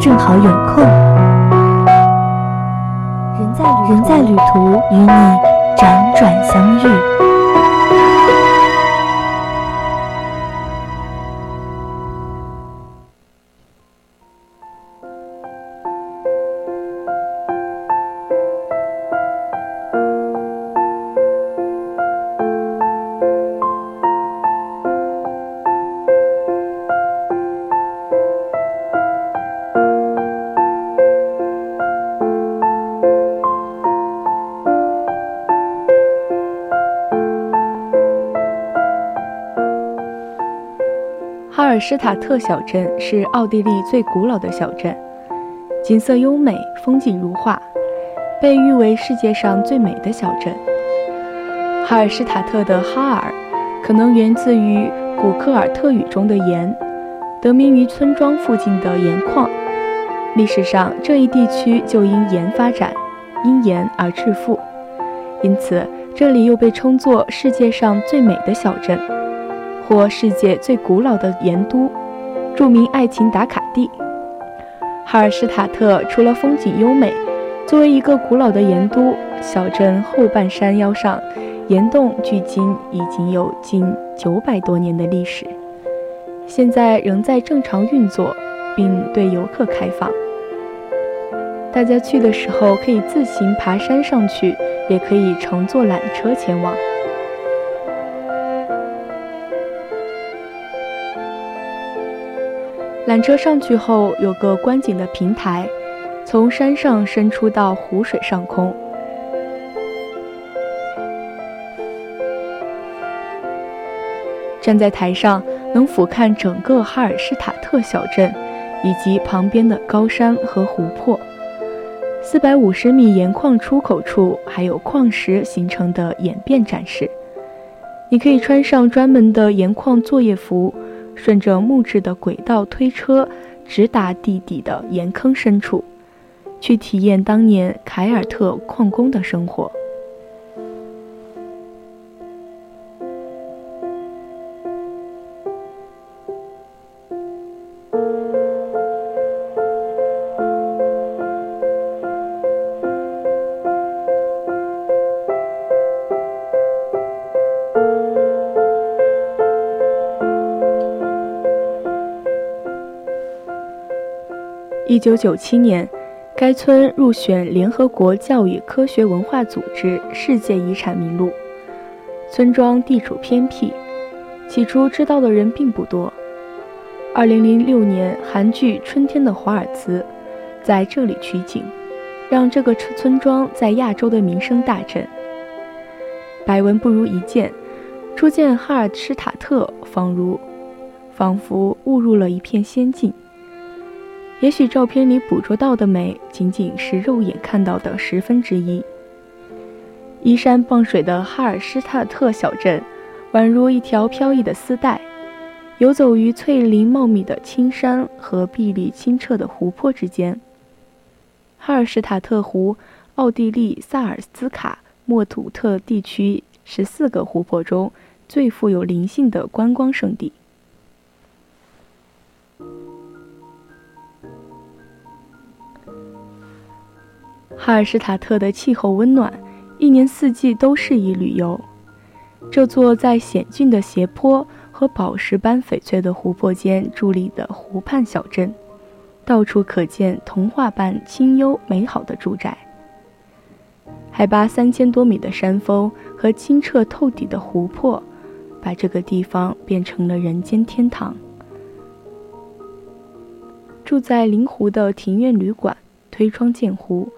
正好有空。人在人在旅途，与你辗转相遇。尔施塔特小镇是奥地利最古老的小镇，景色优美，风景如画，被誉为世界上最美的小镇。哈尔施塔特的哈尔可能源自于古克尔特语中的盐，得名于村庄附近的盐矿。历史上这一地区就因盐发展，因盐而致富，因此这里又被称作世界上最美的小镇。或世界最古老的盐都，著名爱情打卡地。哈尔施塔特除了风景优美，作为一个古老的盐都，小镇后半山腰上盐洞距今已经有近九百多年的历史，现在仍在正常运作，并对游客开放。大家去的时候可以自行爬山上去，也可以乘坐缆车前往。缆车上去后，有个观景的平台，从山上伸出到湖水上空。站在台上，能俯瞰整个哈尔施塔特小镇，以及旁边的高山和湖泊。四百五十米盐矿出口处，还有矿石形成的演变展示。你可以穿上专门的盐矿作业服。顺着木质的轨道推车，直达地底的岩坑深处，去体验当年凯尔特矿工的生活。一九九七年，该村入选联合国教育科学文化组织世界遗产名录。村庄地处偏僻，起初知道的人并不多。二零零六年，韩剧《春天的华尔兹》在这里取景，让这个村庄在亚洲的名声大振。百闻不如一见，初见哈尔施塔特，仿如仿佛误入了一片仙境。也许照片里捕捉到的美，仅仅是肉眼看到的十分之一。依山傍水的哈尔施塔特小镇，宛如一条飘逸的丝带，游走于翠林茂密的青山和碧绿清澈的湖泊之间。哈尔施塔特湖，奥地利萨尔斯卡莫图特地区十四个湖泊中最富有灵性的观光胜地。哈尔施塔特的气候温暖，一年四季都适宜旅游。这座在险峻的斜坡和宝石般翡翠的湖泊间伫立的湖畔小镇，到处可见童话般清幽美好的住宅。海拔三千多米的山峰和清澈透底的湖泊，把这个地方变成了人间天堂。住在临湖的庭院旅馆，推窗见湖。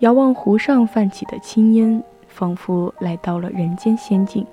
遥望湖上泛起的青烟，仿佛来到了人间仙境。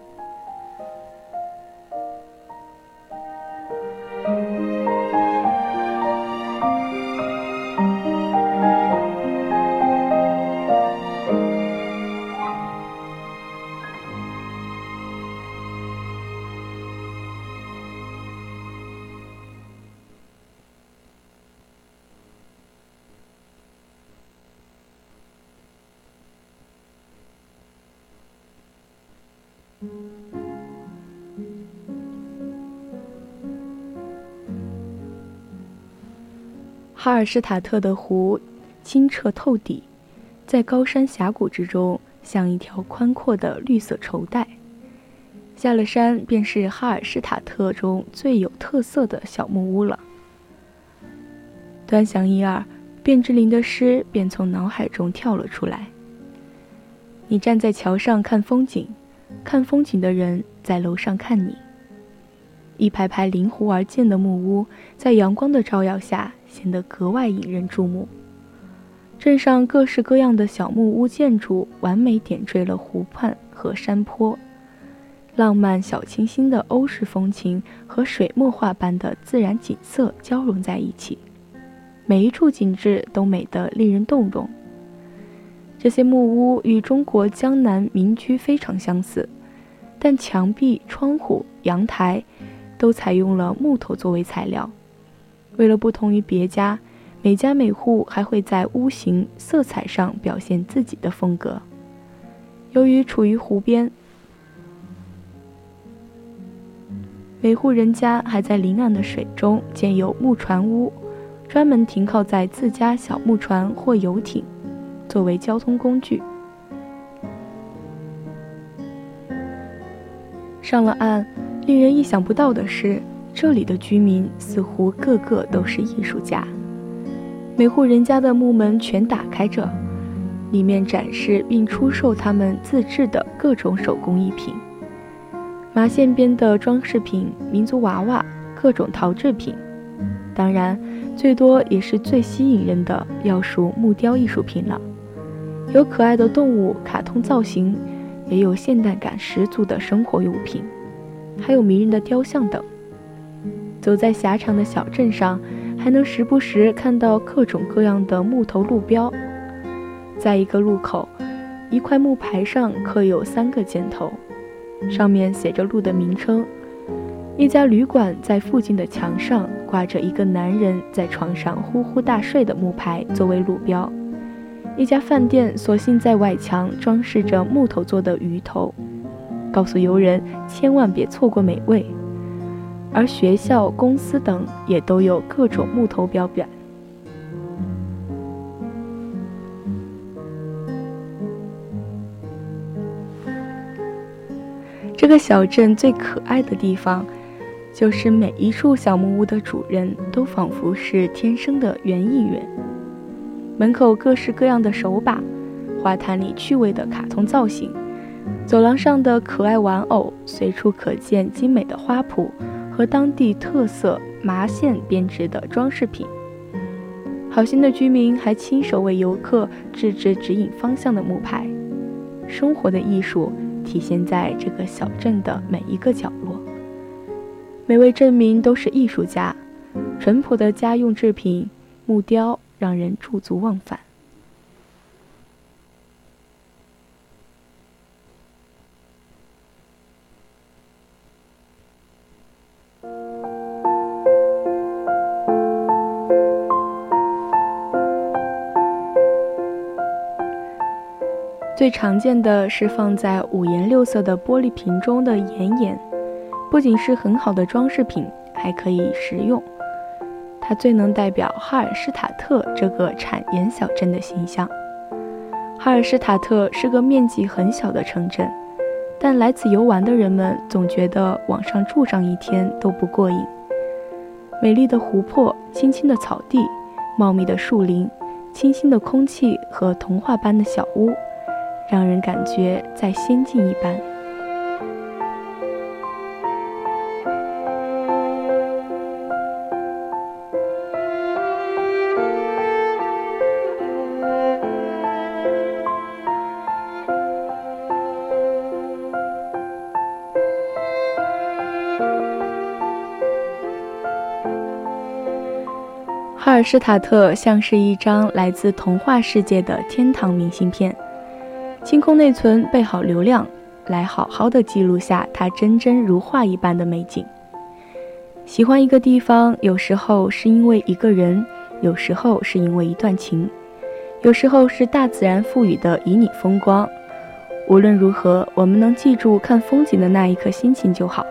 哈尔施塔特的湖清澈透底，在高山峡谷之中，像一条宽阔的绿色绸带。下了山，便是哈尔施塔特中最有特色的小木屋了。端详一二，卞之琳的诗便从脑海中跳了出来。你站在桥上看风景，看风景的人在楼上看你。一排排临湖而建的木屋，在阳光的照耀下显得格外引人注目。镇上各式各样的小木屋建筑，完美点缀了湖畔和山坡，浪漫小清新的欧式风情和水墨画般的自然景色交融在一起，每一处景致都美得令人动容。这些木屋与中国江南民居非常相似，但墙壁、窗户、阳台。都采用了木头作为材料。为了不同于别家，每家每户还会在屋型、色彩上表现自己的风格。由于处于湖边，每户人家还在临岸的水中建有木船屋，专门停靠在自家小木船或游艇，作为交通工具。上了岸。令人意想不到的是，这里的居民似乎个个都是艺术家。每户人家的木门全打开着，里面展示并出售他们自制的各种手工艺品：麻线编的装饰品、民族娃娃、各种陶制品。当然，最多也是最吸引人的，要数木雕艺术品了。有可爱的动物、卡通造型，也有现代感十足的生活用品。还有迷人的雕像等。走在狭长的小镇上，还能时不时看到各种各样的木头路标。在一个路口，一块木牌上刻有三个箭头，上面写着路的名称。一家旅馆在附近的墙上挂着一个男人在床上呼呼大睡的木牌作为路标。一家饭店索性在外墙装饰着木头做的鱼头。告诉游人千万别错过美味，而学校、公司等也都有各种木头标本。这个小镇最可爱的地方，就是每一处小木屋的主人都仿佛是天生的园艺员。门口各式各样的手把，花坛里趣味的卡通造型。走廊上的可爱玩偶，随处可见精美的花圃和当地特色麻线编织的装饰品。好心的居民还亲手为游客制制指引方向的木牌。生活的艺术体现在这个小镇的每一个角落。每位镇民都是艺术家，淳朴的家用制品、木雕让人驻足忘返。最常见的是放在五颜六色的玻璃瓶中的岩盐，不仅是很好的装饰品，还可以食用。它最能代表哈尔施塔特这个产盐小镇的形象。哈尔施塔特是个面积很小的城镇，但来此游玩的人们总觉得往上住上一天都不过瘾。美丽的湖泊、青青的草地、茂密的树林、清新的空气和童话般的小屋。让人感觉在仙境一般。尔施塔特像是一张来自童话世界的天堂明信片。清空内存，备好流量，来好好的记录下它真真如画一般的美景。喜欢一个地方，有时候是因为一个人，有时候是因为一段情，有时候是大自然赋予的旖旎风光。无论如何，我们能记住看风景的那一刻心情就好。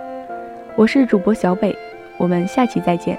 我是主播小北，我们下期再见。